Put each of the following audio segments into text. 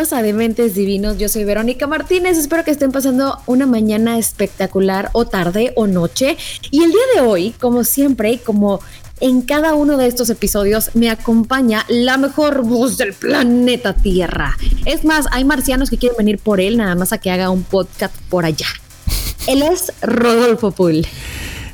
Bienvenidos a Dementes Divinos. Yo soy Verónica Martínez. Espero que estén pasando una mañana espectacular o tarde o noche. Y el día de hoy, como siempre, como en cada uno de estos episodios me acompaña la mejor voz del planeta Tierra. Es más, hay marcianos que quieren venir por él, nada más a que haga un podcast por allá. Él es Rodolfo Pool.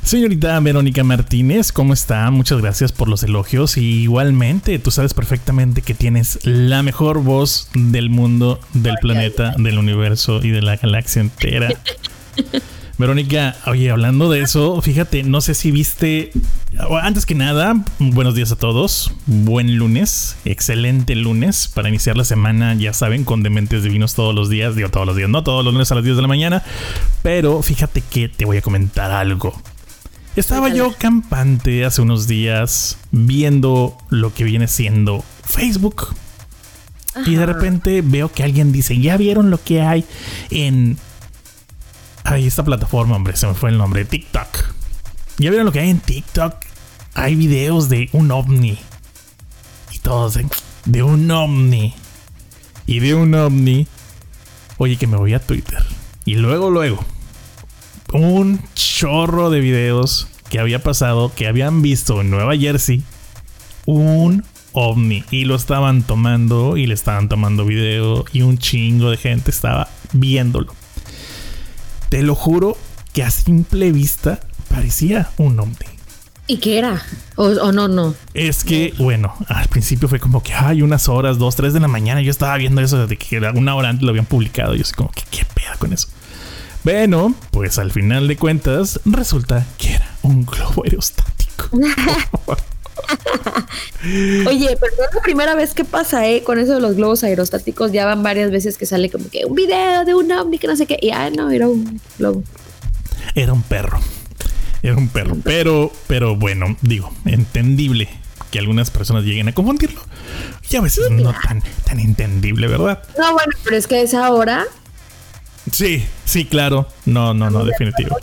Señorita Verónica Martínez, ¿cómo está? Muchas gracias por los elogios. Y igualmente, tú sabes perfectamente que tienes la mejor voz del mundo, del planeta, del universo y de la galaxia entera. Verónica, oye, hablando de eso, fíjate, no sé si viste, antes que nada, buenos días a todos, buen lunes, excelente lunes para iniciar la semana, ya saben, con dementes divinos todos los días, digo todos los días, no todos los lunes a las 10 de la mañana, pero fíjate que te voy a comentar algo. Estaba yo campante hace unos días viendo lo que viene siendo Facebook. Y de repente veo que alguien dice, ¿ya vieron lo que hay en... Ay, esta plataforma, hombre, se me fue el nombre, TikTok. ¿Ya vieron lo que hay en TikTok? Hay videos de un ovni. Y todos de, de un ovni. Y de un ovni. Oye, que me voy a Twitter. Y luego, luego un chorro de videos que había pasado, que habían visto en Nueva Jersey un ovni y lo estaban tomando y le estaban tomando video y un chingo de gente estaba viéndolo. Te lo juro que a simple vista parecía un ovni. ¿Y qué era? O, no, no. Es que, bueno, al principio fue como que hay unas horas, dos, tres de la mañana. Yo estaba viendo eso desde que una hora antes lo habían publicado. Yo así como que, ¿qué pedo con eso? Bueno, pues al final de cuentas resulta que era un globo aerostático. Oye, pero no es la primera vez que pasa, ¿eh? Con eso de los globos aerostáticos, ya van varias veces que sale como que un video de un ovni que no sé qué. Y ah, no, era un globo. Era un perro. Era un perro. Pero, pero bueno, digo, entendible que algunas personas lleguen a confundirlo. Y a veces no tan, tan entendible, ¿verdad? No, bueno, pero es que a esa hora Sí, sí, claro. No, no, no, definitivo.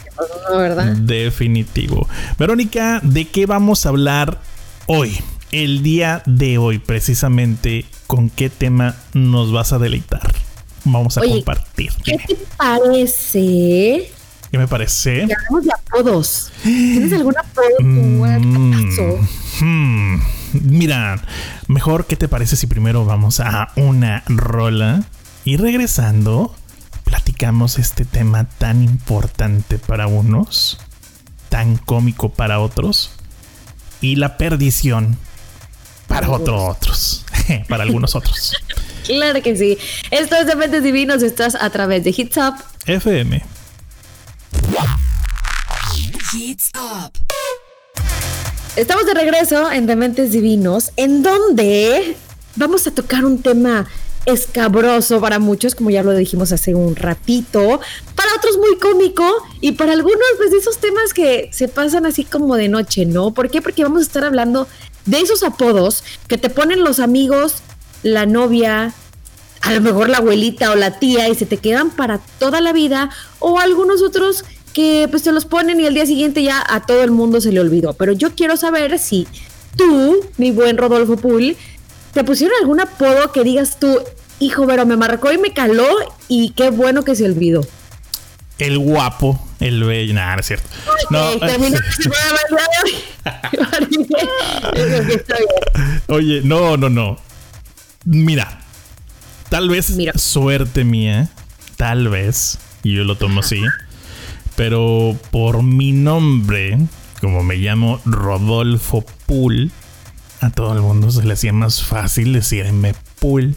Definitivo. Verónica, ¿de qué vamos a hablar hoy? El día de hoy, precisamente, ¿con qué tema nos vas a deleitar? Vamos a compartir. ¿Qué te parece? ¿Qué me parece? Que hablamos de apodos. ¿Tienes algún apodo mm, hmm. Mira, mejor, ¿qué te parece si primero vamos a una rola y regresando platicamos este tema tan importante para unos, tan cómico para otros, y la perdición para otros otros, para algunos otros. Claro que sí. Esto es Dementes Divinos, estás a través de Hits Up FM. Hits Up. Estamos de regreso en Dementes Divinos, en donde vamos a tocar un tema escabroso para muchos, como ya lo dijimos hace un ratito, para otros muy cómico y para algunos pues de esos temas que se pasan así como de noche, ¿no? ¿Por qué? Porque vamos a estar hablando de esos apodos que te ponen los amigos, la novia, a lo mejor la abuelita o la tía y se te quedan para toda la vida o algunos otros que pues te los ponen y al día siguiente ya a todo el mundo se le olvidó. Pero yo quiero saber si tú, mi buen Rodolfo Pool, ¿Te pusieron algún apodo que digas tú, hijo, pero me marcó y me caló y qué bueno que se olvidó? El guapo, el bello, nada, no es cierto. No. Oye, no, no, no. Mira, tal vez suerte mía, tal vez, y yo lo tomo así, pero por mi nombre, como me llamo Rodolfo Pool, a todo el mundo se le hacía más fácil decirme pool.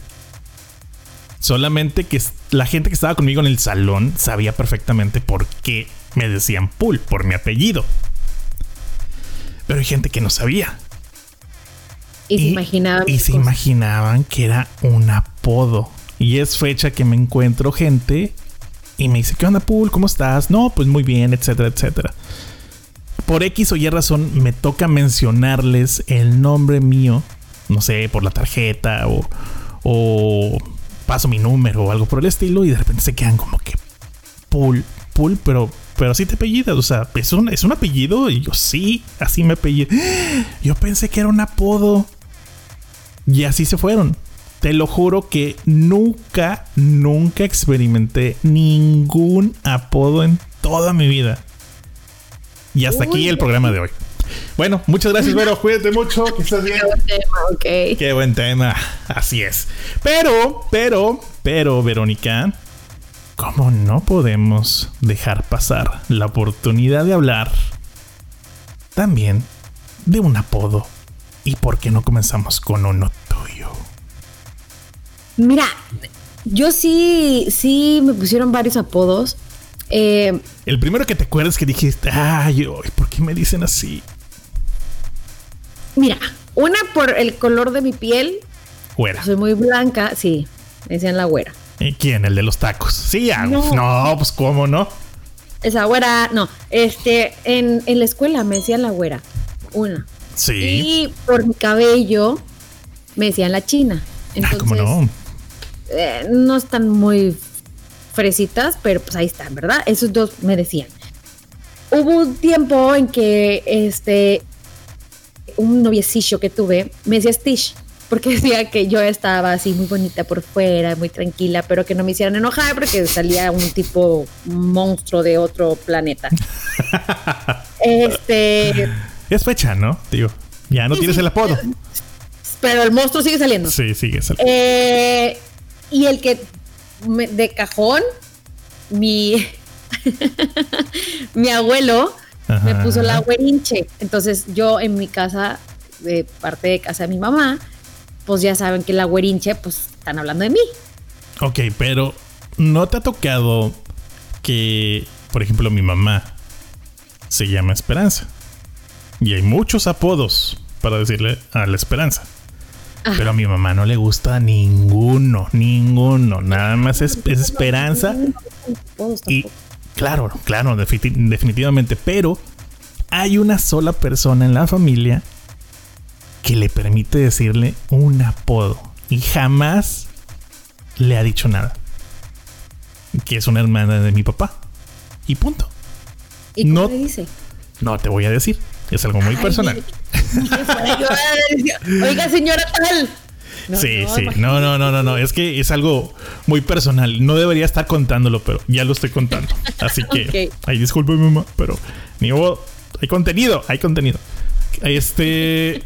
Solamente que la gente que estaba conmigo en el salón sabía perfectamente por qué me decían pool, por mi apellido. Pero hay gente que no sabía. Y, se imaginaban. Y se imaginaban que era un apodo. Y es fecha que me encuentro gente y me dice, ¿qué onda, Pool? ¿Cómo estás? No, pues muy bien, etcétera, etcétera por X o Y razón me toca mencionarles el nombre mío, no sé, por la tarjeta o, paso mi número o algo por el estilo y de repente se quedan como que Pool, Pool, pero, pero así te apellidas, o sea, es un, es un apellido y yo sí, así me apellido. Yo pensé que era un apodo y así se fueron. te lo juro que nunca, nunca experimenté ningún apodo en toda mi vida. Y hasta aquí el programa de hoy. Bueno, muchas gracias, Vero. Cuídate mucho, que estés bien. Qué buen tema, ok. Qué buen tema, así es. Pero, pero, pero, Verónica, ¿cómo no podemos dejar pasar la oportunidad de hablar también de un apodo? ¿Y por qué no comenzamos con uno tuyo? Mira, yo sí, sí me pusieron varios apodos. Eh, el primero que te acuerdas que dijiste, ay, ¿por qué me dicen así? Mira, una por el color de mi piel. Güera. Soy muy blanca, sí, me decían la güera. ¿Y quién? El de los tacos. Sí, no, no pues cómo no. Esa güera, no. Este, en, la escuela me decían la güera. Una. Sí. Y por mi cabello me decían la china. Entonces, ah, ¿cómo no? Eh, no están muy fresitas, pero pues ahí están, ¿verdad? Esos dos me decían. Hubo un tiempo en que este un noviecillo que tuve me decía Stitch, porque decía que yo estaba así muy bonita por fuera, muy tranquila, pero que no me hicieran enojar porque salía un tipo monstruo de otro planeta. este. Es fecha, ¿no? Digo, ya no tienes el apodo. Pero el monstruo sigue saliendo. Sí, sigue saliendo. Eh, y el que de cajón, mi, mi abuelo me puso la güerinche. Entonces yo en mi casa, de parte de casa de mi mamá, pues ya saben que la güerinche, pues están hablando de mí. Ok, pero ¿no te ha tocado que, por ejemplo, mi mamá se llama Esperanza? Y hay muchos apodos para decirle a la Esperanza. Pero a mi mamá no le gusta ninguno, ninguno. Nada más es, esperanza. Y claro, claro, definitivamente. Pero hay una sola persona en la familia que le permite decirle un apodo. Y jamás le ha dicho nada. Que es una hermana de mi papá. Y punto. ¿Y cómo no, le dice? No te voy a decir. Es algo muy personal. Oiga, señora tal. sí, sí. No, no, no, no, no. Es que es algo muy personal. No debería estar contándolo, pero ya lo estoy contando. Así que, ay, disculpe, mamá, pero ni modo. Hay contenido, hay contenido. Este.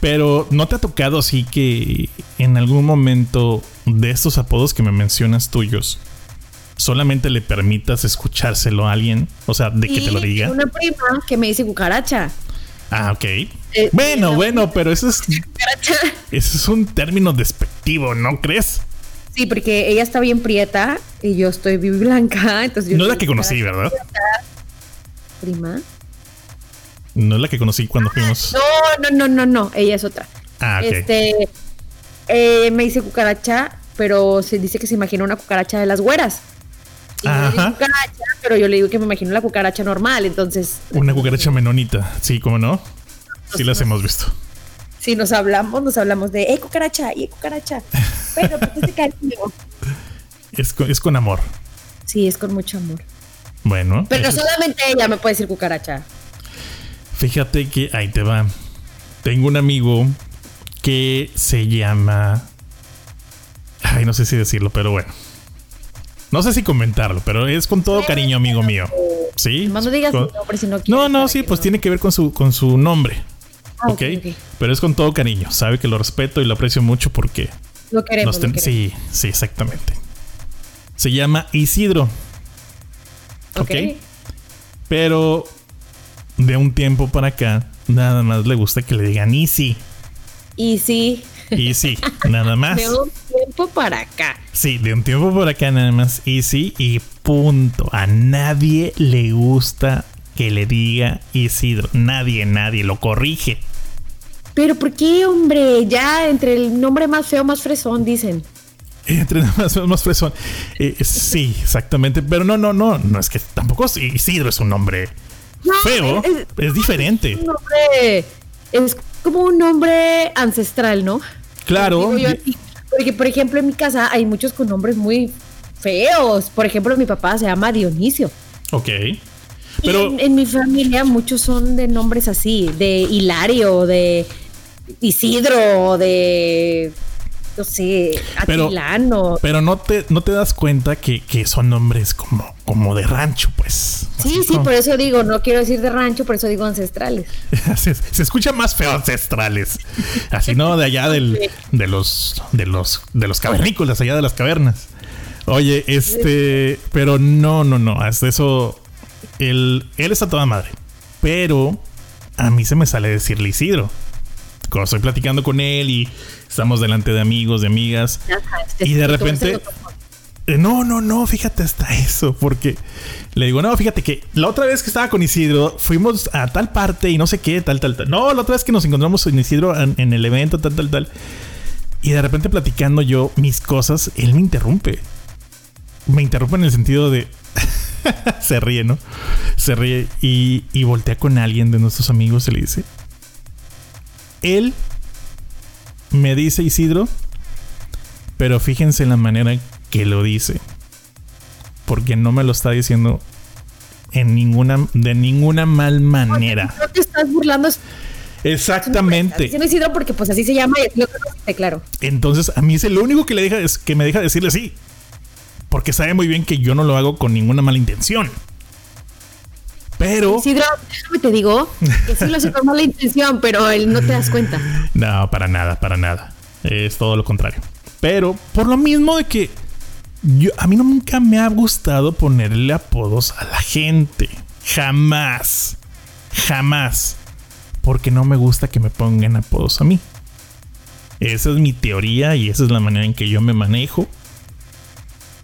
Pero ¿no te ha tocado así que en algún momento de estos apodos que me mencionas tuyos, solamente le permitas escuchárselo a alguien? O sea, de que te lo diga. Una prima que me dice cucaracha. Ah, ok. Eh, bueno, bueno, pero eso es. Eso es un término despectivo, ¿no crees? Sí, porque ella está bien prieta y yo estoy bien blanca. Entonces no es la que conocí, ¿verdad? Prima. No es la que conocí cuando fuimos. No, no, no, no, no. Ella es otra. Ah, ok. Este. Eh, me dice cucaracha, pero se dice que se imagina una cucaracha de las güeras. Ajá. pero yo le digo que me imagino la cucaracha normal, entonces. Una cucaracha menonita, sí, ¿cómo no? Sí las hemos visto. Si nos hablamos, nos hablamos de, eh, cucaracha, eh, cucaracha. Pero pues cariño. Es con, es con amor. Sí, es con mucho amor. Bueno. Pero solamente ella me puede decir cucaracha. Fíjate que ahí te va. Tengo un amigo que se llama. Ay, no sé si decirlo, pero bueno. No sé si comentarlo, pero es con todo cariño, amigo mío. ¿Sí? No digas nombre si no No, no, sí, pues tiene que ver con su, con su nombre. Ah, ¿okay? Pero es con todo cariño. Sabe que lo respeto y lo aprecio mucho porque. Lo queremos. Sí, sí, exactamente. Se llama Isidro. ¿Ok? Pero de un tiempo para acá, nada más le gusta que le digan Easy. Easy. Easy, nada más tiempo para acá. Sí, de un tiempo para acá nada más. Easy y punto. A nadie le gusta que le diga Isidro. Nadie, nadie lo corrige. Pero ¿por qué, hombre? Ya entre el nombre más feo, más fresón, dicen. Entre el más feo, más fresón. Eh, sí, exactamente. Pero no, no, no. No es que tampoco Isidro es un nombre feo. Es, diferente. Es, un nombre, es como un nombre ancestral, ¿no? Claro. Porque, por ejemplo, en mi casa hay muchos con nombres muy feos. Por ejemplo, mi papá se llama Dionisio. Ok. Pero... En, mi familia muchos son de nombres así, de Hilario, de Isidro, de no sé, Atilano. Pero no te, no te das cuenta que, que son nombres como, como de rancho, pues. Sí, sí, como- por eso digo, no quiero decir de rancho, por eso digo ancestrales. se, se escucha más feo ancestrales. Así no de allá del, de los de los de los cavernícolas, allá de las cavernas. Oye, este, pero no, no, no, hasta eso él él está toda madre. Pero a mí se me sale decirle Isidro. Cuando estoy platicando con él y estamos delante de amigos, de amigas, Y de repente- Eh, No, no, no, fíjate hasta eso, porque le digo, no, fíjate que la otra vez que estaba con Isidro, fuimos a tal parte y no sé qué, tal, tal, tal. No, la otra vez que nos encontramos con Isidro en, en el evento, tal, tal, tal. Y de repente platicando yo mis cosas, él me interrumpe. Me interrumpe en el sentido de... Se ríe, ¿no? Se ríe y, y voltea con alguien de nuestros amigos y le dice... Él me dice Isidro, pero fíjense en la manera que lo dice. Porque no me lo está diciendo en ninguna, de ninguna mal manera. No te estás burlando. Exactamente. Diciendo Isidro porque pues así se llama y lo conociste, claro. Entonces, a mí es lo único que, le deja, es que me deja decirle sí. Porque sabe muy bien que yo no lo hago con ninguna mala intención. Pero. Isidro, déjame te digo que sí lo hace con mala intención, pero él no te das cuenta. No, para nada, para nada. Es todo lo contrario. Pero por lo mismo de que yo, a mí nunca me ha gustado ponerle apodos a la gente. Jamás. Jamás. Porque no me gusta que me pongan apodos a mí. Esa es mi teoría y esa es la manera en que yo me manejo.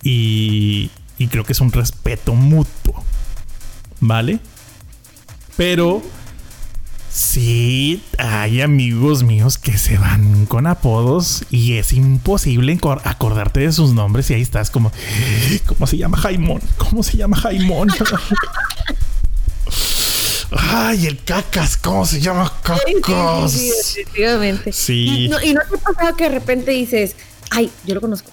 Y, y creo que es un respeto mutuo. ¿Vale? Pero Sí, hay amigos míos que se van con apodos y es imposible acordarte de sus nombres y ahí estás como, ¿cómo se llama Jaimón? ¿Cómo se llama Jaimón? Ay, el cacas, ¿cómo se llama cacas? Sí, sí, sí, definitivamente. Sí. Y no, y no te ha pasado que de repente dices, ay, yo lo conozco.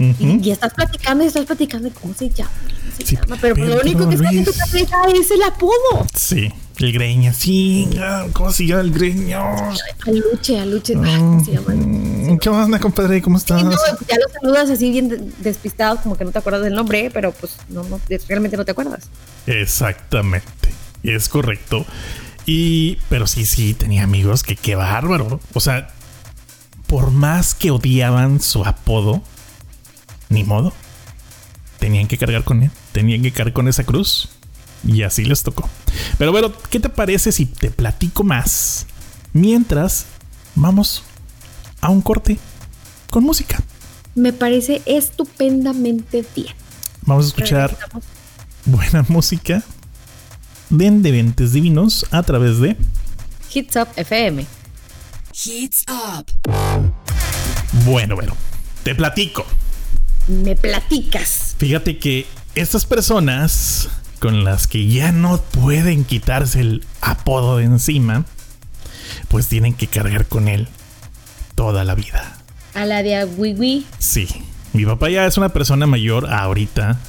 Y, y estás platicando y estás platicando y cómo se llama. ¿Cómo se Sí, llama? Pero lo único que está en tu cabeza es el apodo. Sí, el greña, sí, ¿cómo se llama el greña? Aluche, aluche. ay, ¿Cómo se llama? Mm, ¿Qué onda, compadre? ¿Cómo estás? No, ya lo saludas así bien de- despistado, como que no te acuerdas del nombre, pero pues no, no, realmente no te acuerdas. Exactamente. Es correcto. Y, pero sí, sí, tenía amigos que qué bárbaro. O sea, por más que odiaban su apodo, ni modo. Tenían que cargar con él. Tenían que cargar con esa cruz. Y así les tocó. Pero bueno, ¿qué te parece si te platico más? Mientras vamos a un corte con música. Me parece estupendamente bien. Vamos a escuchar Regresamos. buena música de Endeventes Divinos a través de Hits Up FM. Heats up. Bueno, bueno, te platico. Me platicas. Fíjate que estas personas con las que ya no pueden quitarse el apodo de encima, pues tienen que cargar con él toda la vida. A la de Wiwi. Sí, mi papá ya es una persona mayor ahorita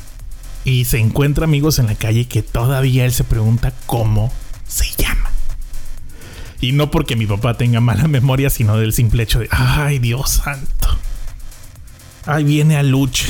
y se encuentra amigos en la calle que todavía él se pregunta cómo se llama. Y no porque mi papá tenga mala memoria, sino del simple hecho de, ay Dios santo. Ahí viene Aluche,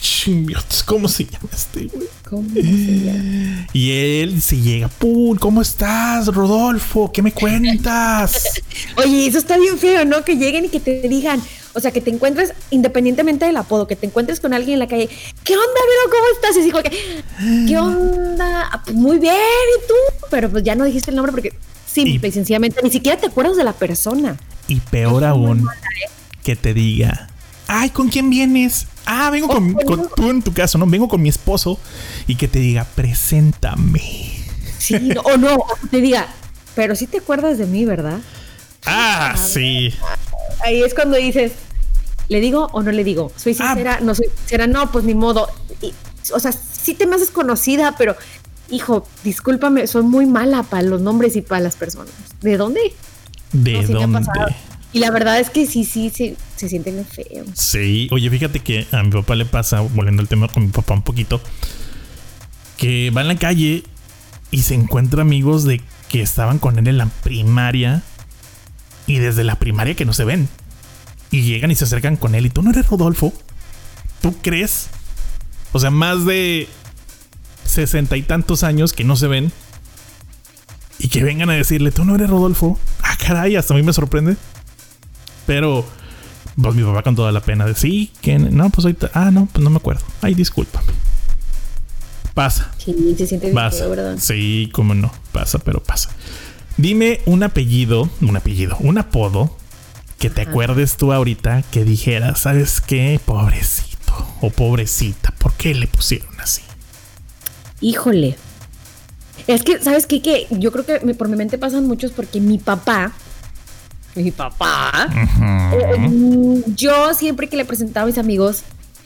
chingiotes, ¿cómo se llama este güey? ¿Cómo se llama? Y él se llega, ¡pum! ¿Cómo estás, Rodolfo? ¿Qué me cuentas? Oye, eso está bien feo, ¿no? Que lleguen y que te digan, o sea, que te encuentres, independientemente del apodo, que te encuentres con alguien en la calle, ¿qué onda, Vero? ¿Cómo estás? Y como que, ¿qué onda? "Ah, pues muy bien, ¿y tú? Pero pues ya no dijiste el nombre porque simple y, Y- sencillamente ni siquiera te acuerdas de la persona. Y peor aún, que te diga, ay, ¿con quién vienes? Ah, vengo con, Oh, con- tú en tu caso, ¿no? Vengo con mi esposo y que te diga, preséntame. Sí, no, o no, o te diga, pero sí te acuerdas de mí, ¿verdad? Ah, sí. Ahí es cuando dices, ¿le digo o no le digo? ¿Soy Ah. sincera? No soy sincera, no, pues ni modo. Y, o sea, sí te me haces conocida, pero, hijo, discúlpame, soy muy mala para los nombres y para las personas. ¿De dónde? ¿De No, dónde? Y la verdad es que sí, sí, sí, se sienten bien feos. Sí, oye, fíjate que a mi papá le pasa, volviendo al tema con mi papá un poquito, que va en la calle y se encuentra amigos de que estaban con él en la primaria y desde la primaria que no se ven. Y llegan y se acercan con él. ¿Y tú no eres Rodolfo? ¿Tú crees? O sea, más de sesenta y tantos años que no se ven. Y que vengan a decirle, tú no eres Rodolfo. Ah, caray, hasta a mí me sorprende. Pero, pues mi papá con toda la pena de sí, que no, pues ahorita, ah, no, pues no me acuerdo. Ay, discúlpame. Pasa. Sí, se siente Pasa. ¿verdad? Sí, cómo no. Pasa, pero pasa. Dime un apellido, un apellido, un apodo que te Ajá. acuerdes tú ahorita que dijera, ¿sabes qué? Pobrecito o pobrecita. ¿Por qué le pusieron así? Híjole. Es que, ¿sabes qué? Que yo creo que por mi mente pasan muchos porque mi papá, mi papá, eh, mm, yo siempre que le presentaba a mis amigos,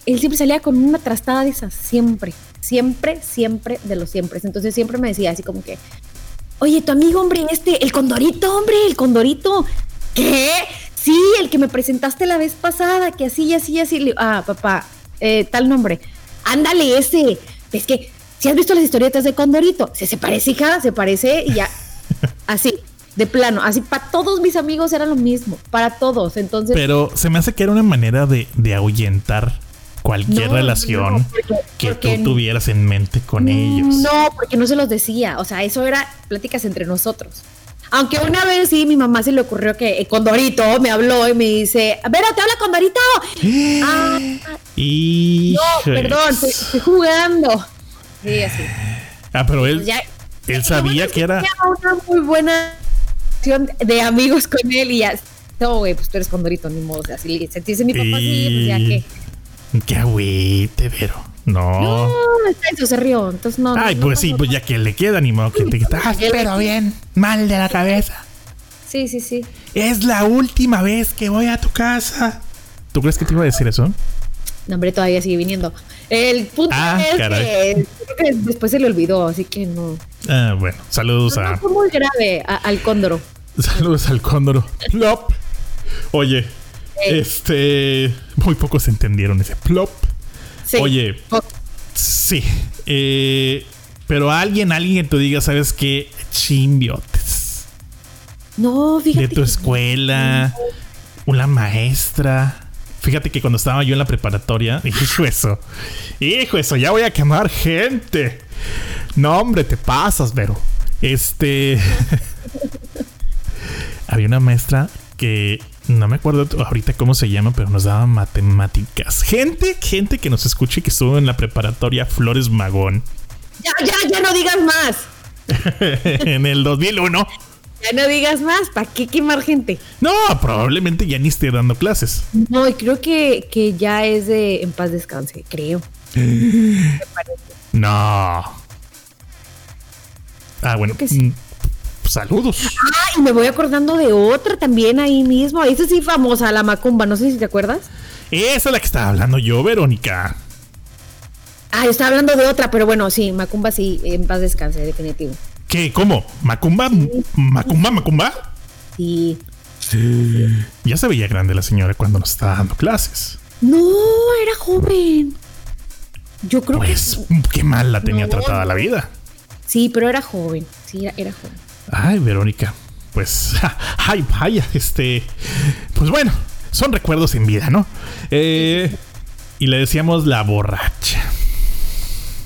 él siempre salía con una trastada de esas, siempre, siempre, siempre de los siempre. Entonces siempre me decía así como que, oye, tu amigo, hombre, este, el condorito, hombre, el condorito. ¿Qué? Sí, el que me presentaste la vez pasada, que así y así y así. Ah, papá, eh, tal nombre. Ándale, ese. Es que, si has visto las historietas de Condorito, se, se parece, hija, se parece y ya. así, de plano. Así, para todos mis amigos era lo mismo. Para todos. Entonces, Pero se me hace que era una manera de, de ahuyentar cualquier No, relación no, porque- que porque- tú tuvieras en mente con ellos. No, porque no se los decía. O sea, eso era pláticas entre nosotros. Aunque una vez sí, mi mamá se le ocurrió que eh, Condorito me habló y me dice, Vero, te habla Condorito. ah, Y no, perdón, estoy, estoy jugando. Sí, así. Ah, pero él, Ya- él sabía que era. Una muy buena relación de amigos con él y ya. No, güey, pues tú eres Condorito, ni modo. O sea, si le se dice mi papá así, pues ya que. Qué agüite, Vero. No. No, está eso, se rió. Entonces no. Ay, no pues sí, pues ya que le queda, ni modo que te Ah, pero bien, mal de la cabeza. Sí, sí, sí. Es la última vez que voy a tu casa. ¿Tú crees que te iba a decir eso? No, hombre, todavía sigue viniendo. El punto Ah, es caray. que, después se le olvidó, así que no. Ah, bueno, saludos No, no a. fue muy grave a- al cóndoro. Saludos al cóndoro. Plop. Oye, este. Muy pocos entendieron ese plop. Sí. Oye. Oh, Sí. eh, pero alguien, alguien que tú diga, ¿sabes qué? Chimbiotes. no, fíjate. De tu escuela. Una maestra. Fíjate que cuando estaba yo en la preparatoria, hijo eso. Hijo eso, ya voy a quemar gente. No, hombre, te pasas, Vero. Este. Había una maestra que no me acuerdo ahorita cómo se llama, pero nos daba matemáticas. Gente, gente que nos escuche que estuvo en la preparatoria Flores Magón Ya, ya, ya no digas más. en el 2001. Ya no digas más. ¿Para qué quemar gente? No, probablemente ya ni esté dando clases. No, y creo que, que ya es de en paz descanse, creo. No. Ah, bueno. Creo que sí. Saludos. Ah, y me voy acordando de otra también ahí mismo. Esa sí famosa, la Macumba, no sé si te acuerdas. Esa es la que estaba hablando yo, Verónica. Ah, yo estaba hablando de otra, pero bueno, sí, Macumba sí, en paz descanse, definitivo. ¿Qué? ¿Cómo? ¿Macumba? ¿Macumba? ¿Macumba? Sí. Ya se veía grande la señora cuando nos estaba dando clases. No, era joven. Yo creo Pues, que qué mal la tenía No, tratada la vida. sí, pero era joven. Sí, era, era joven. Ay, Verónica. Pues, ay, vaya, este. Pues bueno, son recuerdos en vida, ¿no? Eh, y le decíamos la borracha.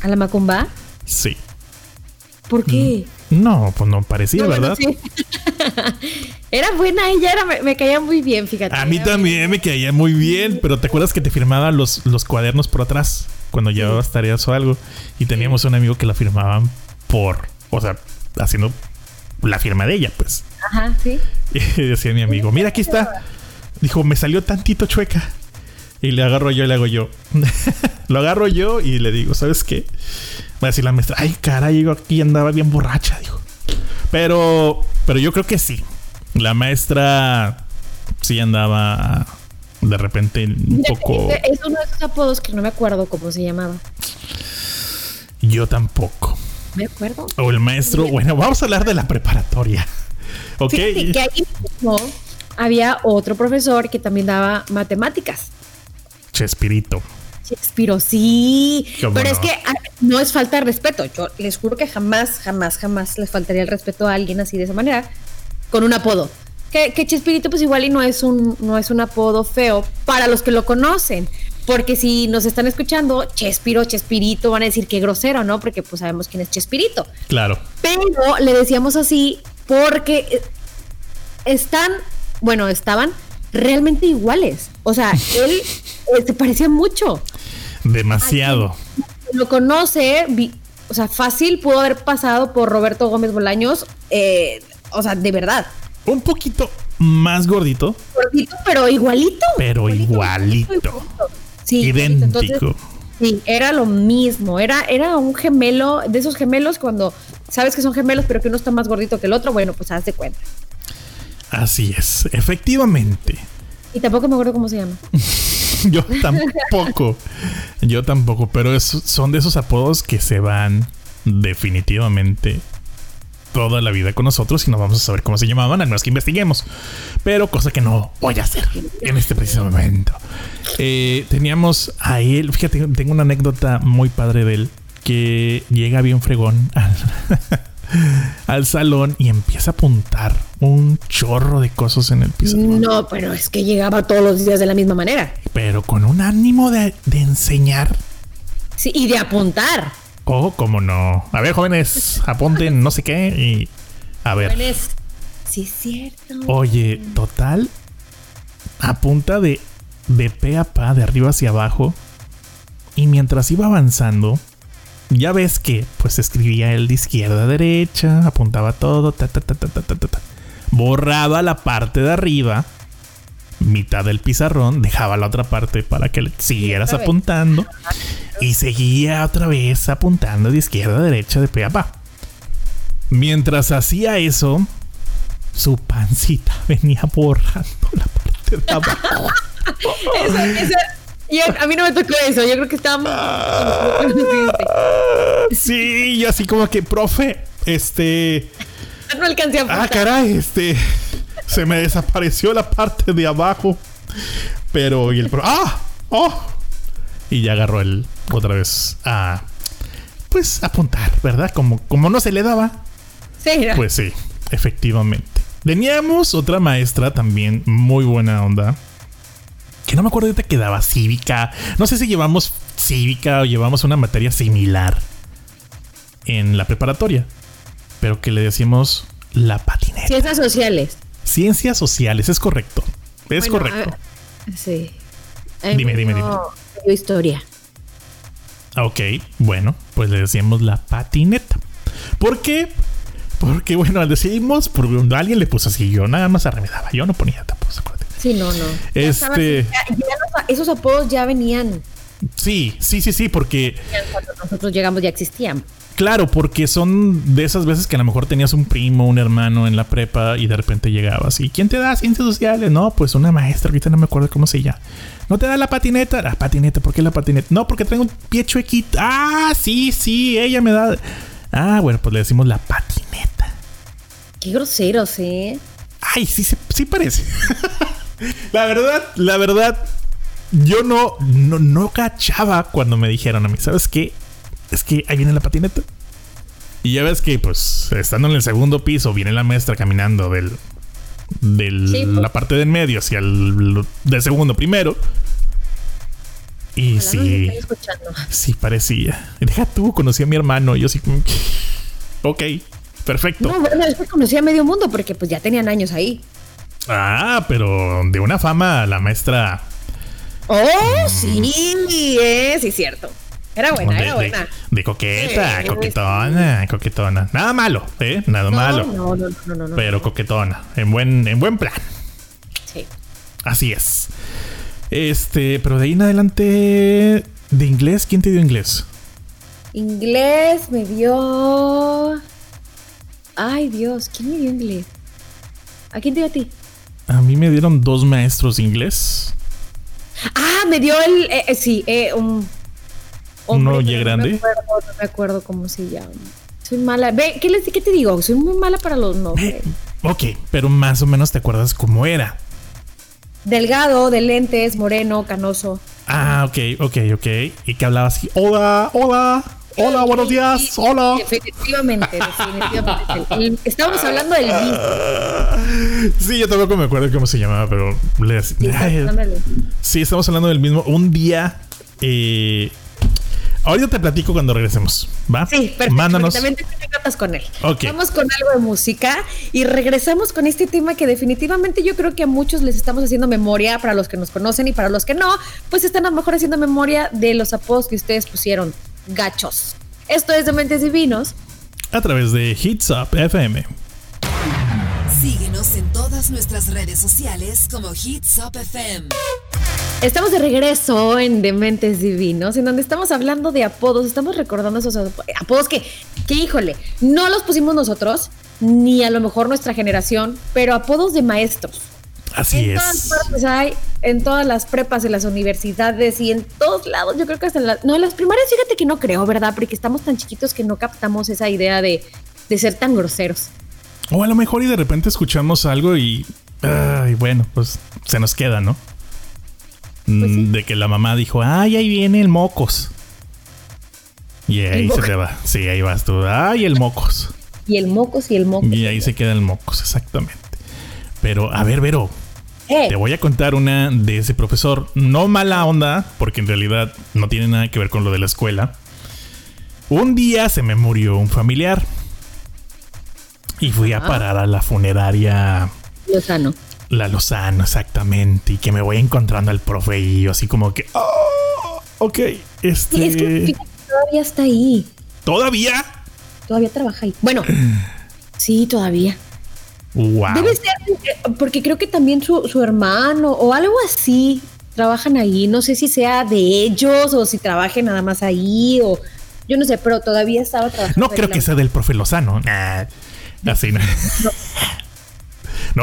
¿A la Macumba? Sí. ¿Por qué? No, pues no parecía, No, bueno, ¿verdad? sí. era buena ella, era, me, me caía muy bien, fíjate. A mí también me caía muy bien, pero ¿te acuerdas que te firmaba los, los cuadernos por atrás cuando llevabas tareas o algo? Y teníamos un amigo que la firmaban por, o sea, haciendo la firma de ella, pues. Ajá, sí. Y decía mi amigo, mira, aquí está. Dijo, me salió tantito chueca. Y le agarro yo y le hago yo. Lo agarro yo y le digo, ¿sabes qué? Va a decir la maestra, ay, caray, yo aquí andaba bien borracha, dijo. Pero, pero yo creo que sí. La maestra sí andaba de repente un poco. Es uno de esos apodos que no me acuerdo cómo se llamaba. Yo tampoco. ¿Me acuerdo? O el maestro, bueno, vamos a hablar de la preparatoria. Ok. Fíjate que ahí mismo había otro profesor que también daba matemáticas. Chespirito. Shakespeare, sí. ¿Cómo Pero no? es que ah, no es falta de respeto. Yo les juro que jamás, jamás, jamás les faltaría el respeto a alguien así de esa manera, con un apodo. Que, que Chespirito, pues igual y no es un, no es un apodo feo para los que lo conocen. Porque si nos están escuchando, Chespiro, Chespirito, van a decir que grosero, ¿no? Porque pues sabemos quién es Chespirito. Claro. Pero le decíamos así porque eh, están, bueno, estaban realmente iguales. O sea, él eh, se parecía mucho. Demasiado. Lo conoce, vi- o sea, fácil pudo haber pasado por Roberto Gómez Bolaños, eh, o sea, de verdad. Un poquito más gordito, Gordito, pero igualito. pero igualito. Sí, Idéntico. entonces, sí, era lo mismo. Era, era un gemelo, de esos gemelos cuando sabes que son gemelos, pero que uno está más gordito que el otro, bueno, pues haz de cuenta. Así es, efectivamente. Y tampoco me acuerdo cómo se llama. Yo tampoco. Yo tampoco, pero es- son de esos apodos que se van definitivamente toda la vida con nosotros y no vamos a saber cómo se llamaban, al menos que investiguemos. Pero cosa que no voy a hacer en este preciso momento. Eh, teníamos a él, fíjate, tengo una anécdota muy padre de él, que llega bien fregón al, al salón y empieza a apuntar un chorro de cosas en el piso. No, pero es que llegaba todos los días de la misma manera. Pero con un ánimo de, de enseñar. Sí, y de apuntar. Oh, cómo no. A ver, jóvenes, apunten no sé qué y. A ver. Jóvenes. Sí, es cierto. Oye, total. apunta de, de pe a pa, de arriba hacia abajo. Y mientras iba avanzando, ya ves que pues escribía él de izquierda a derecha, apuntaba todo, ta, ta, ta, ta, ta, ta, ta. Borraba la parte de arriba mitad del pizarrón, dejaba la otra parte para que le siguieras apuntando y seguía otra vez apuntando de izquierda a derecha, de pe a pa. Mientras hacía eso, su pancita venía borrando la parte de abajo. Eso- eso- yo- a mí no me tocó eso. Yo creo que estábamos. Sí, yo así como que, profe, este. No alcancé a Ah, caray, este. Se me desapareció la parte de abajo. Pero, y el pro. ¡Ah! ¡Oh! Y ya agarró el otra vez a. Pues apuntar, ¿verdad? Como, como no se le daba. Sí, no. Pues sí, efectivamente. Teníamos otra maestra también muy buena onda. Que no me acuerdo ahorita que daba cívica. No sé si llevamos cívica o llevamos una materia similar en la preparatoria. Pero que le decíamos la patineta. Ciencias sociales. Ciencias sociales, es correcto. Es Bueno, correcto. a- sí. Mí Dime, me dime, dime. historia. Ah, Ok, bueno, pues le decíamos la patineta. ¿Por qué? Porque, bueno, decidimos, porque alguien le puso así, yo nada más arremedaba, yo no ponía tapos, acuérdate. Sí, no, no. Este- así, ya- ya los- esos apodos ya venían. Sí, sí, sí, sí, porque Cuando nosotros llegamos ya existían. Claro, porque son de esas veces que a lo mejor tenías un primo, un hermano en la prepa y de repente llegabas. ¿Y quién te da ciencias sociales? No, pues una maestra, ahorita no me acuerdo cómo se llama. ¿No te da la patineta? La patineta, ¿por qué la patineta? No, porque tengo un pie chuequito. Ah, sí, sí, ella me da. Ah, bueno, pues le decimos la patineta. Qué groseros, ¿eh? Ay, sí, se- sí parece. la verdad, la verdad, yo no, no, no cachaba cuando me dijeron a mí, ¿sabes qué? Es que ahí viene la patineta. Y ya ves que, pues, estando en el segundo piso, viene la maestra caminando del. De Sí, pues. la parte del medio hacia el del segundo primero. Y sí, sí parecía. Deja tú, conocí a mi hermano. Y yo sí, ok, perfecto. No, bueno, es que conocí a medio mundo porque pues ya tenían años ahí. Ah, pero de una fama la maestra Oh, sí, eh, sí, cierto. Era buena, de, era buena. de coqueta, Sí, coquetona, coquetona. Nada malo, ¿eh? Nada malo. No, no, no, no, no, no. Pero coquetona. En buen, en buen plan. Sí. Así es. Este, pero de ahí en adelante. ¿De inglés? ¿Quién te dio inglés? Inglés me dio. Ay, Dios, ¿quién me dio inglés? ¿A quién te dio a ti? A mí me dieron dos maestros de inglés. Ah, me dio el. eh, eh, sí, eh, un. ¿Uno pero ya no grande? Me acuerdo, no me acuerdo cómo se llama. Soy mala. Ve, ¿qué, les, ¿qué te digo? Soy muy mala para los nombres. Ok, pero más o menos te acuerdas cómo era. Delgado, de lentes, moreno, canoso. Ah, ok, ok, ok. Y que hablaba así. Hola, hola. Hola, buenos días. Hola. Definitivamente, definitivamente. Estábamos hablando del mismo. Sí, yo tampoco me acuerdo cómo se llamaba, pero les... sí, estamos hablando del mismo. Un día eh, Ahorita te platico cuando regresemos, ¿va? Sí, perfecto. Mándanos. También te con él. Vamos con algo de música y regresamos con este tema que definitivamente yo creo que a muchos les estamos haciendo memoria, para los que nos conocen y para los que no, pues están a lo mejor haciendo memoria de los apodos que ustedes pusieron, gachos. Esto es de Mentes Divinos. A través de Hits Up FM. Síguenos en todas nuestras redes sociales como Hits Up FM. Estamos de regreso en Dementes Divinos, en donde estamos hablando de apodos, estamos recordando esos apodos que, que, híjole, no los pusimos nosotros, ni a lo mejor nuestra generación, pero apodos de maestros. Así en es. Todas partes hay, en todas las prepas, en las universidades y en todos lados. Yo creo que hasta en las. No, en las primarias, fíjate que no creo, ¿verdad? Porque estamos tan chiquitos que no captamos esa idea de, de ser tan groseros. O a lo mejor y de repente escuchamos algo y. Ay, bueno, pues se nos queda, ¿no? Pues mm, de que la mamá dijo, ay, ahí viene el mocos. Y ahí se te va. Sí, ahí vas tú. Ay, el mocos. Y el mocos y el mocos. Y ahí se queda el mocos, exactamente. Pero, a ver, Vero. Eh. Te voy a contar una de ese profesor. No mala onda, porque en realidad no tiene nada que ver con lo de la escuela. Un día se me murió un familiar. Y fui a parar a la funeraria. Lozano. La Lozano, exactamente. Y que me voy encontrando al profe y yo así como que. Oh, ok, este. es que todavía está ahí. ¿Todavía? Todavía trabaja ahí. Bueno, sí, todavía. Wow. Debe ser porque creo que también su, su hermano o algo así trabajan ahí. No sé si sea de ellos o si trabajen nada más ahí o yo no sé, pero todavía estaba trabajando. No creo que sea del profe Lozano. Así no. no.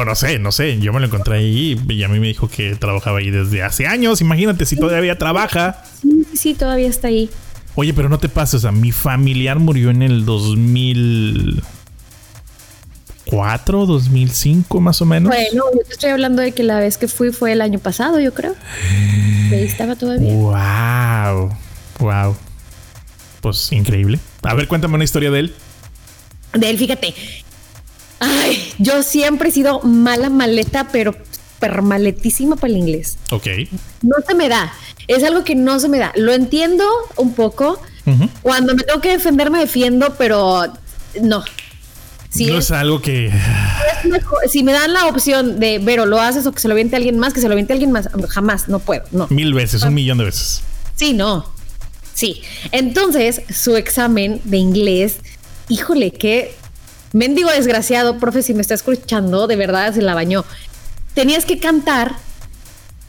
No, sé, no sé. Yo me lo encontré ahí y a mí me dijo que trabajaba ahí desde hace años. Imagínate si todavía trabaja. Sí, sí, todavía está ahí. Oye, pero no te pases, o sea, mi familiar murió en el 2004, 2005 más o menos. Bueno, yo te estoy hablando de que la vez que fui fue el año pasado, yo creo. ahí estaba todavía. Wow. Wow. Pues increíble. A ver, cuéntame una historia de él. De él, fíjate. Ay, yo siempre he sido mala maleta, pero permaletísima para el inglés. Ok. No se me da. Es algo que no se me da. Lo entiendo un poco. Cuando me tengo que defender, me defiendo, pero no. Si no es, algo que. si me dan la opción de, pero lo haces o que se lo viente a alguien más, que se lo viente a alguien más, jamás, no puedo, no. Mil veces, un millón de veces. Sí, no. Sí. Entonces, su examen de inglés, híjole, qué mendigo desgraciado, profe, si me está escuchando, de verdad se la bañó. Tenías que cantar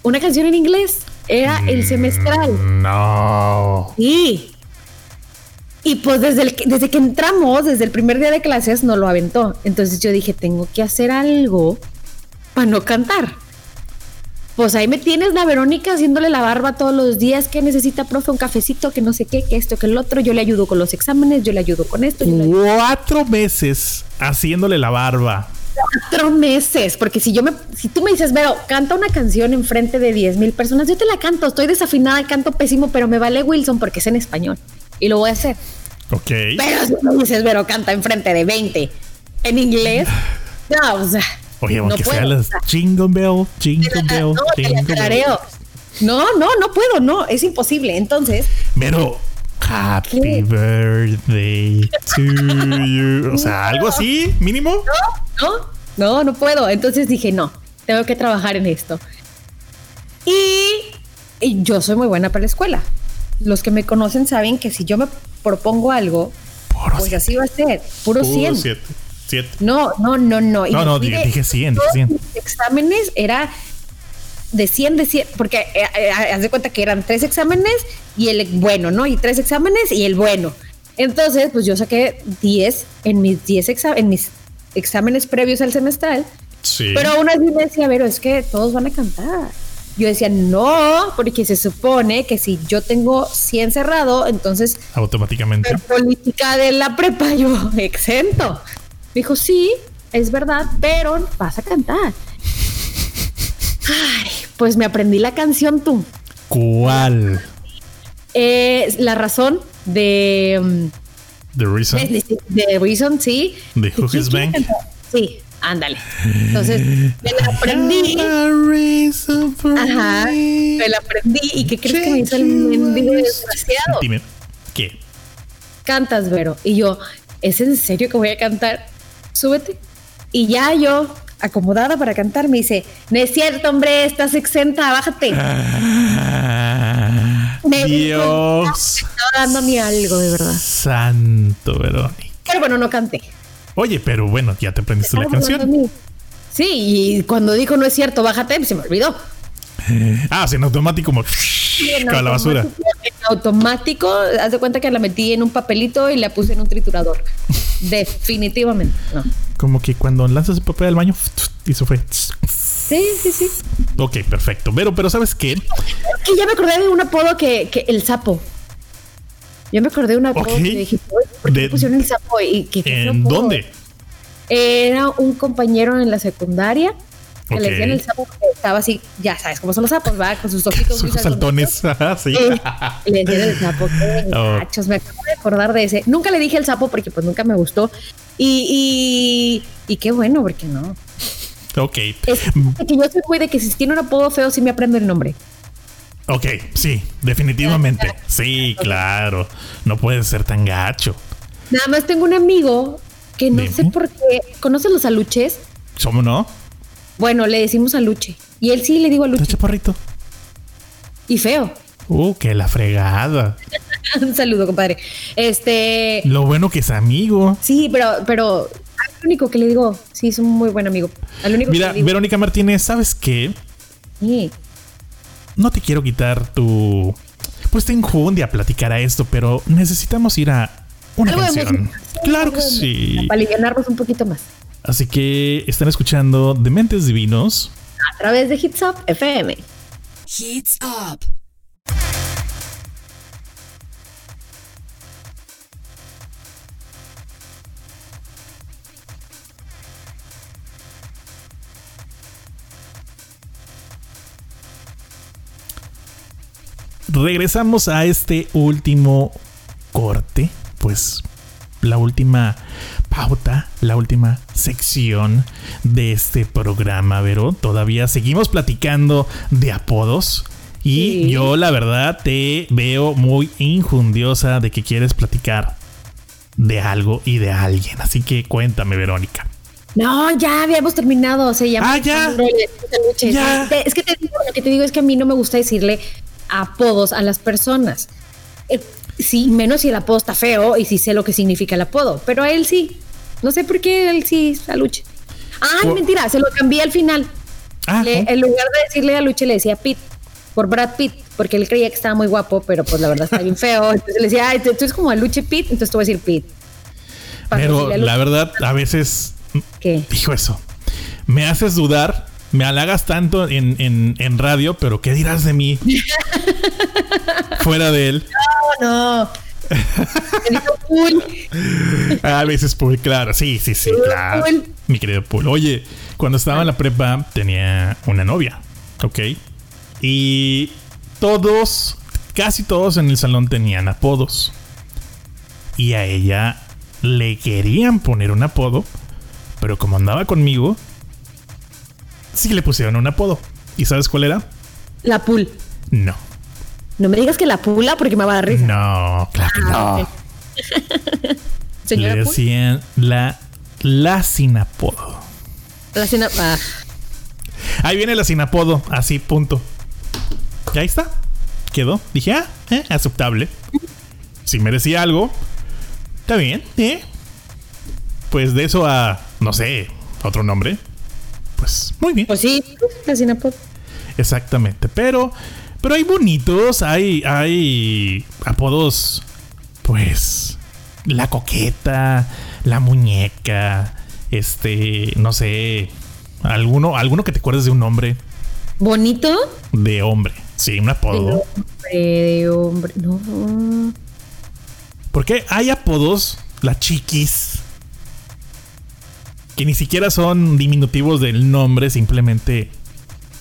una canción en inglés. Era el mm, semestral. No. Sí. Y pues desde, el, desde que entramos, desde el primer día de clases, no lo aventó. Entonces yo dije, tengo que hacer algo para no cantar. Pues ahí me tienes la Verónica haciéndole la barba todos los días. que necesita, profe? Un cafecito, que no sé qué, que esto, que el otro. Yo le ayudo con los exámenes, yo le ayudo con esto. Cuatro meses haciéndole la barba. Cuatro meses, porque si yo me, si tú me dices, Vero, canta una canción en frente de 10 mil personas, yo te la canto, estoy desafinada, canto pésimo, pero me vale Wilson porque es en español y lo voy a hacer. Ok. Pero si me dices, Vero, canta en frente de 20 en inglés, no, o sea, Oye, aunque sea las jingle bell, jingle bell, no, No, no, no puedo, no, es imposible. Entonces. Pero. Happy birthday to you. O sea, algo así, mínimo. No, no, no, no puedo. Entonces dije, no, tengo que trabajar en esto. Y, yo soy muy buena para la escuela. Los que me conocen saben que si yo me propongo algo, pues así va a ser. Puro, Puro 100. No, no, no, no. no, no, dije, 100, 100. exámenes era de 100 de 100, porque eh, eh, haz de cuenta que eran tres exámenes y el bueno, ¿no? Y tres exámenes y el bueno. Entonces, pues yo saqué 10 en mis 10 en mis exámenes previos al semestral. Sí. Pero aún así me decía, pero es que todos van a cantar. Yo decía, no, porque se supone que si yo tengo 100 cerrado, entonces... Automáticamente. La política de la prepa, yo exento dijo, sí, es verdad, pero vas a cantar. Ay, pues me aprendí la canción tú. ¿Cuál? Eh, la razón de. The Reason. de, de Reason, sí. De Who Is Bang. Sí, ándale. Entonces, me la aprendí. Ajá, me la aprendí. ¿Y qué crees que me hizo el mendigo desgraciado? Dime, ¿qué? Cantas, Vero. Y yo, ¿es en serio que voy a cantar? Súbete. Y ya yo, acomodada para cantar, me dice, no es cierto, hombre, estás exenta, bájate. Ah, Me dijo, Dios Estaba dando ni algo, de verdad. santo, Verónica. Pero bueno, no canté. Oye, pero bueno, ya te aprendiste la Estaba canción. Sí, y cuando dijo no es cierto, bájate, se me olvidó. Ah, sí, en automático como En a la basura. En automático, haz de cuenta que la metí en un papelito y la puse en un triturador. Definitivamente, no. Como que cuando lanzas el papel al baño y se fue. Sí, sí, sí. Ok, perfecto. Pero, pero ¿sabes qué? Que ya me acordé de un apodo que, que el sapo. Ya me acordé de un apodo que dije, "Uy, ¿por qué De- pusieron el sapo? ¿Y feo ¿En apodo?" dónde? Era un compañero en la secundaria que le decían el sapo porque estaba así, ya sabes cómo son los sapos, ¿va? Con sus ojitos Sus saltones. Sí. Sí, le decían el sapo. Qué Oh. gachos, me acabo de acordar de ese. Nunca le dije el sapo porque pues nunca me gustó. Y, y, y qué bueno, porque no. Ok. Es que yo soy muy de que si tiene un apodo feo, sí me aprendo el nombre. Ok, sí, definitivamente. Sí, claro. No puede ser tan gacho. Nada más tengo un amigo que no Dime. sé por qué. ¿Conoces los aluches? ¿Cómo no? Bueno, le decimos aluche. Y él sí le digo ¿Estás aluche. chaparrito? Y feo. Uh, que la fregada. un saludo, compadre. Este. Lo bueno que es amigo. Sí, pero, pero al único que le digo, sí, es un muy buen amigo. Al único Mira, que le digo. Verónica Martínez, ¿sabes qué? Sí. No te quiero quitar tu. Pues te enjundia a platicar a esto, pero necesitamos ir a una Algo de canción. música. Claro que Algo de sí. Para aliviarnos un poquito más. Así que están escuchando Dementes Divinos. A través de Hits Up FM. Heats up. Regresamos a este último corte, pues la última pauta, la última sección de este programa, Vero. Todavía seguimos platicando de apodos. Y Sí. yo la verdad te veo muy injundiosa de que quieres platicar de algo y de alguien. Así que cuéntame, Verónica. No, ya habíamos terminado. Se llama. Ah, ya. Es que te digo, lo que te digo es que a mí no me gusta decirle apodos a las personas. Eh, sí, menos si el apodo está feo y si sé lo que significa el apodo. Pero a él sí. No sé por qué él sí, a Luche. Ay, mentira, se lo cambié al final. Ah, en lugar de decirle a Luche, le decía Pete. Por Brad Pitt, porque él creía que estaba muy guapo, pero pues la verdad está bien feo. Entonces le decía, ay, tú tú eres como a Luche Pete, entonces te voy a decir Pete. Para pero a la verdad, a veces que Dijo eso. Me haces dudar, me halagas tanto en, en- en radio, pero ¿qué dirás de mí? Fuera de él. No, no. A veces, Pool, claro. Sí, sí, sí, claro. Pool. Mi querido Pool. Oye, cuando estaba en la prepa tenía una novia, ¿ok? Y todos, casi todos en el salón tenían apodos. Y a ella le querían poner un apodo, pero como andaba conmigo, sí le pusieron un apodo. ¿Y sabes cuál era? La pool. No. No me digas que la pula porque me va a dar risa. No, claro que no. Señora Le decían la, la sin apodo. La cena- ah, Ahí viene la sin apodo, así, punto. Y ahí está. Quedó. Dije, ah, eh, aceptable. Si merecía algo, está bien, ¿eh? Pues de eso a, no sé, otro nombre. Pues muy bien. pues sí, la cena pool. Exactamente. Pero, pero hay bonitos, hay, hay apodos, pues, la coqueta, la muñeca, este, no sé, alguno, alguno que te acuerdes de un nombre Bonito. de hombre. Sí, un De apodo. hombre, de hombre. No. Porque hay apodos, la chiquis, que ni siquiera son diminutivos del nombre, simplemente,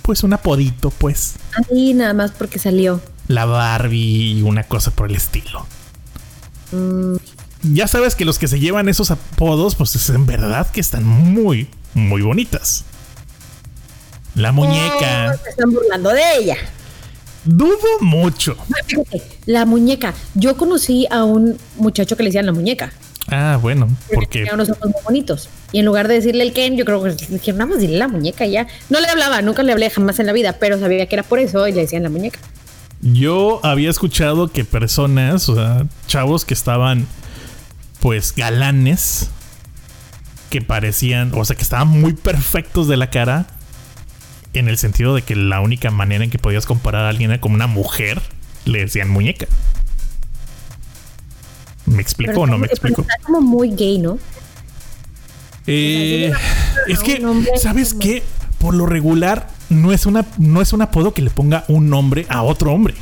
pues un apodito, pues. Ahí nada más porque salió. La Barbie y una cosa por el estilo. Mm, Ya sabes que los que se llevan esos apodos, pues es en verdad que están muy, muy bonitas. La muñeca. se están burlando de ella. Dudo mucho. La muñeca. Yo conocí a un muchacho que le decían la muñeca. Ah, bueno, porque Tenía unos ojos muy bonitos. Y en lugar de decirle el Ken, yo creo que dijeron, nada más dile la muñeca ya. No le hablaba, nunca le hablé jamás en la vida, pero sabía que era por eso y le decían la muñeca. yo había escuchado que personas, o sea, chavos que estaban, pues, galanes, que parecían, o sea, que estaban muy perfectos de la cara, en el sentido de que la única manera en que podías comparar a alguien era como una mujer, le decían muñeca. ¿Me explico Pero o no me explico? Está como muy gay, ¿no? Eh, es que, ¿sabes como- qué? Por lo regular, no es, una, no es un apodo que le ponga un nombre a otro hombre.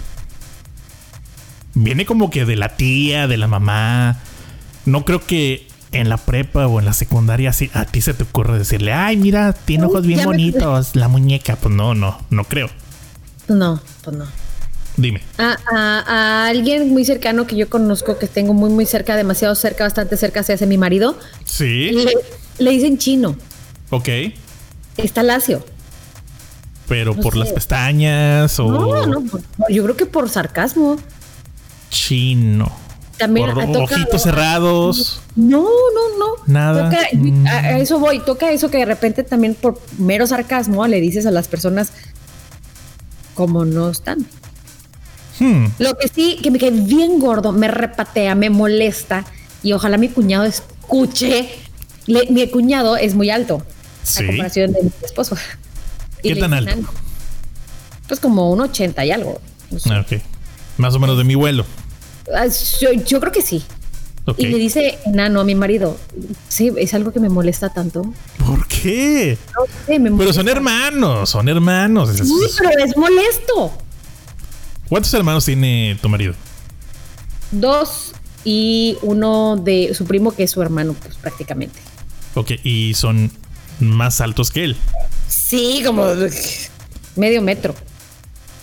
Viene como que de la tía, de la mamá. No creo que en la prepa o en la secundaria así, a ti se te ocurre decirle, ay, mira, tiene ojos bien bonitos, la muñeca. Pues no, no, no creo. No, pues no. Dime. A, a- a alguien muy cercano que yo conozco, que tengo muy, muy cerca, demasiado cerca, bastante cerca, se hace mi marido, Sí, le, le dicen chino. ok. Está lacio. Pero No por sé. las pestañas o No, no, por- yo creo que por sarcasmo. chino. También por ha tocado- ojitos cerrados. No, no, no. Nada. Toca- Mm. a eso voy. Toca eso que de repente también por mero sarcasmo le dices a las personas como no están. Hmm. Lo que sí, que me quedé bien gordo, me repatea, me molesta y ojalá mi cuñado escuche. Le- mi cuñado es muy alto Sí. a comparación de mi esposo. ¿Qué tan alto? nano. Pues como un 80 y algo. no sé. Más o menos de mi vuelo. Ah, Yo, yo creo que sí. Y le dice enano a mi marido. Sí, es algo que me molesta tanto. ¿Por qué? No sé, me Pero son hermanos, son hermanos. Sí, pero es molesto. ¿Cuántos hermanos tiene tu marido? Dos y uno de su primo que es su hermano, pues prácticamente. Ok, y son más altos que él. Sí, como medio metro.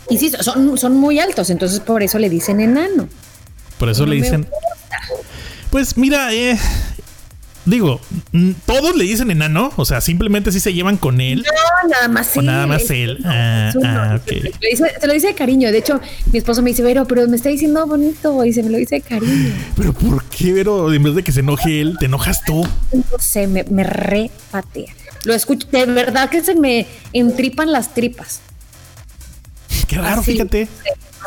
Y sí, son, son muy altos, entonces por eso le dicen enano. Por eso No le dicen. Pues mira, eh, digo, todos le dicen enano, o sea, simplemente si se llevan con él. No, nada más O él. nada más es- él. no, Ah, uno. ah. Se lo dice- se lo dice de cariño. De hecho, mi esposo me dice, pero, pero me está diciendo bonito y se me lo dice de cariño. Pero ¿por qué, Vero? En vez de que se enoje él, te enojas tú. No sé, me, me repatea. Lo escucho, de verdad que se me entripan las tripas. Qué raro, Así. fíjate.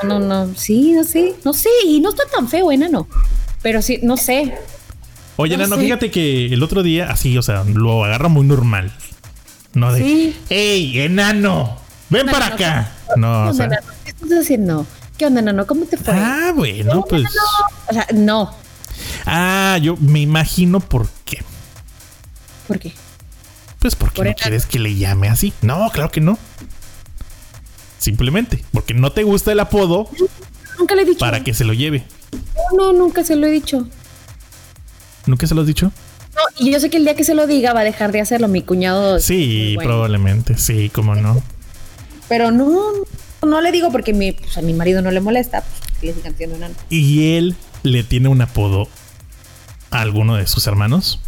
No, no, no. Sí, no sé. No sé. Y no está tan feo, enano. Pero sí, no sé. Oye, No Nano, fíjate que el otro día, así, o sea, lo agarra muy normal. No de, Sí. ¡Ey, enano! ¡Ven para acá! ¿Qué No, o sea. ¿Qué estás haciendo? ¿Qué onda, enano? ¿Cómo te fue? Ah, bueno, pues. O sea, no. Ah, yo me imagino por qué. ¿Por qué? Pues porque Por no quieres que le llame así. No, claro que no. Simplemente porque no te gusta el apodo Nunca le he dicho. para que se lo lleve. No, no, nunca se lo he dicho. ¿Nunca se lo has dicho? No, y yo sé que el día que se lo diga va a dejar de hacerlo. Mi cuñado. Sí, bueno. probablemente. Sí, cómo no. Pero no, no le digo porque mi, pues, a mi marido no le molesta. Pues, que le sigan siendo enano. ¿Y él le tiene un apodo a alguno de sus hermanos?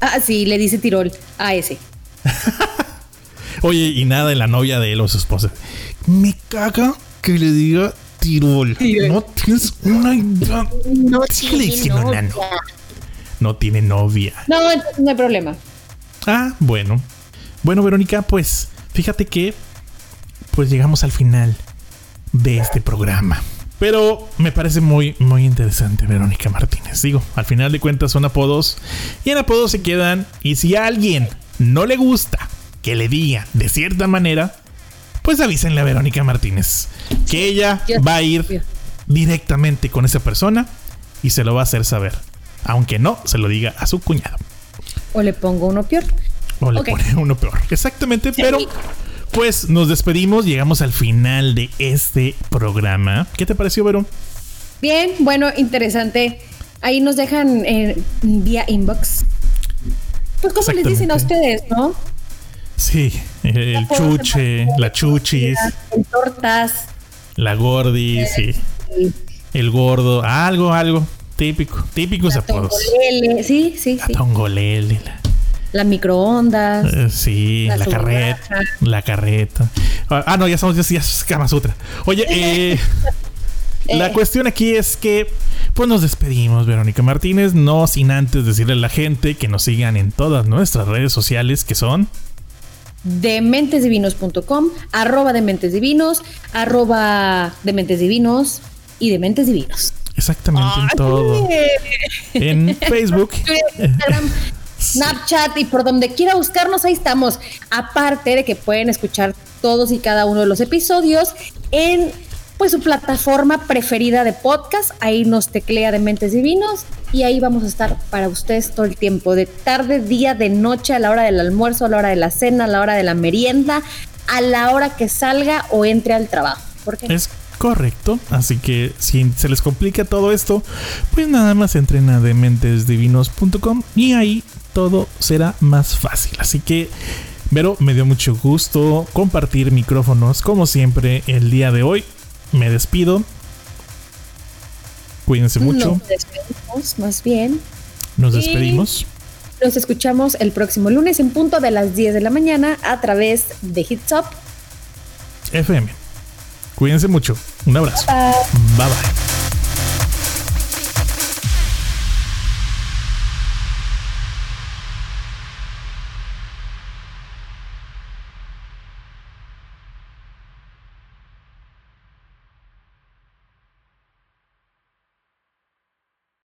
Ah, sí, le dice Tirol a ese. Oye, y nada de la novia de él o su esposa. Me caga que le diga Tirol. Tirol. No tienes una idea. No Síguele diciendo nano. No tiene novia. No, entonces no hay problema. Ah, bueno. Bueno, Verónica, pues fíjate que pues llegamos al final de este programa. Pero me parece muy, muy interesante, Verónica Martínez. Digo, al final de cuentas son apodos y en apodos se quedan. Y si a alguien no le gusta que le diga de cierta manera, pues avísenle a Verónica Martínez que ella va a ir directamente con esa persona y se lo va a hacer saber. Aunque no se lo diga a su cuñado. O le pongo uno peor. O le pone uno peor. Exactamente, pero pues nos despedimos, llegamos al final de este programa. ¿Qué te pareció, Vero? Bien, bueno, interesante. Ahí nos dejan eh, vía inbox. Pues como les dicen a ustedes, ¿no? Sí, el chuche, la chuchis, En tortas. la gordis, sí, y- el gordo, algo, algo. Típico, típicos La apodos. tongolele, Sí, sí, La sí. tongolele, la- La microondas. eh, sí, La la, carreta, la carreta. Ah, ah, no, ya somos, ya, ya es Kama Sutra. Oye, eh, la Eh. cuestión aquí es que, pues nos despedimos, Verónica Martínez, no sin antes decirle a la gente que nos sigan en todas nuestras redes sociales, que son dementesdivinos.com, arroba dementesdivinos, arroba dementesdivinos y dementes exactamente en todo. En Facebook. Instagram, Snapchat y por donde quiera buscarnos, ahí estamos. Aparte de que pueden escuchar todos y cada uno de los episodios en pues su plataforma preferida de podcast. Ahí nos teclea de Mentes Divinos y ahí vamos a estar para ustedes todo el tiempo, de tarde, día, de noche, a la hora del almuerzo, a la hora de la cena, a la hora de la merienda, a la hora que salga o entre al trabajo. ¿Por qué? Es correcto. Así que si se les complica todo esto, pues nada más entren a dementesdivinos.com y ahí todo será más fácil. Así que, Vero, me dio mucho gusto compartir micrófonos como siempre el día de hoy. Me despido. Cuídense mucho. Nos despedimos, más bien. Nos y- despedimos. Nos escuchamos el próximo lunes en punto de las 10 de la mañana a través de Hits Up. FM. Cuídense mucho. Un abrazo. Bye. Bye bye.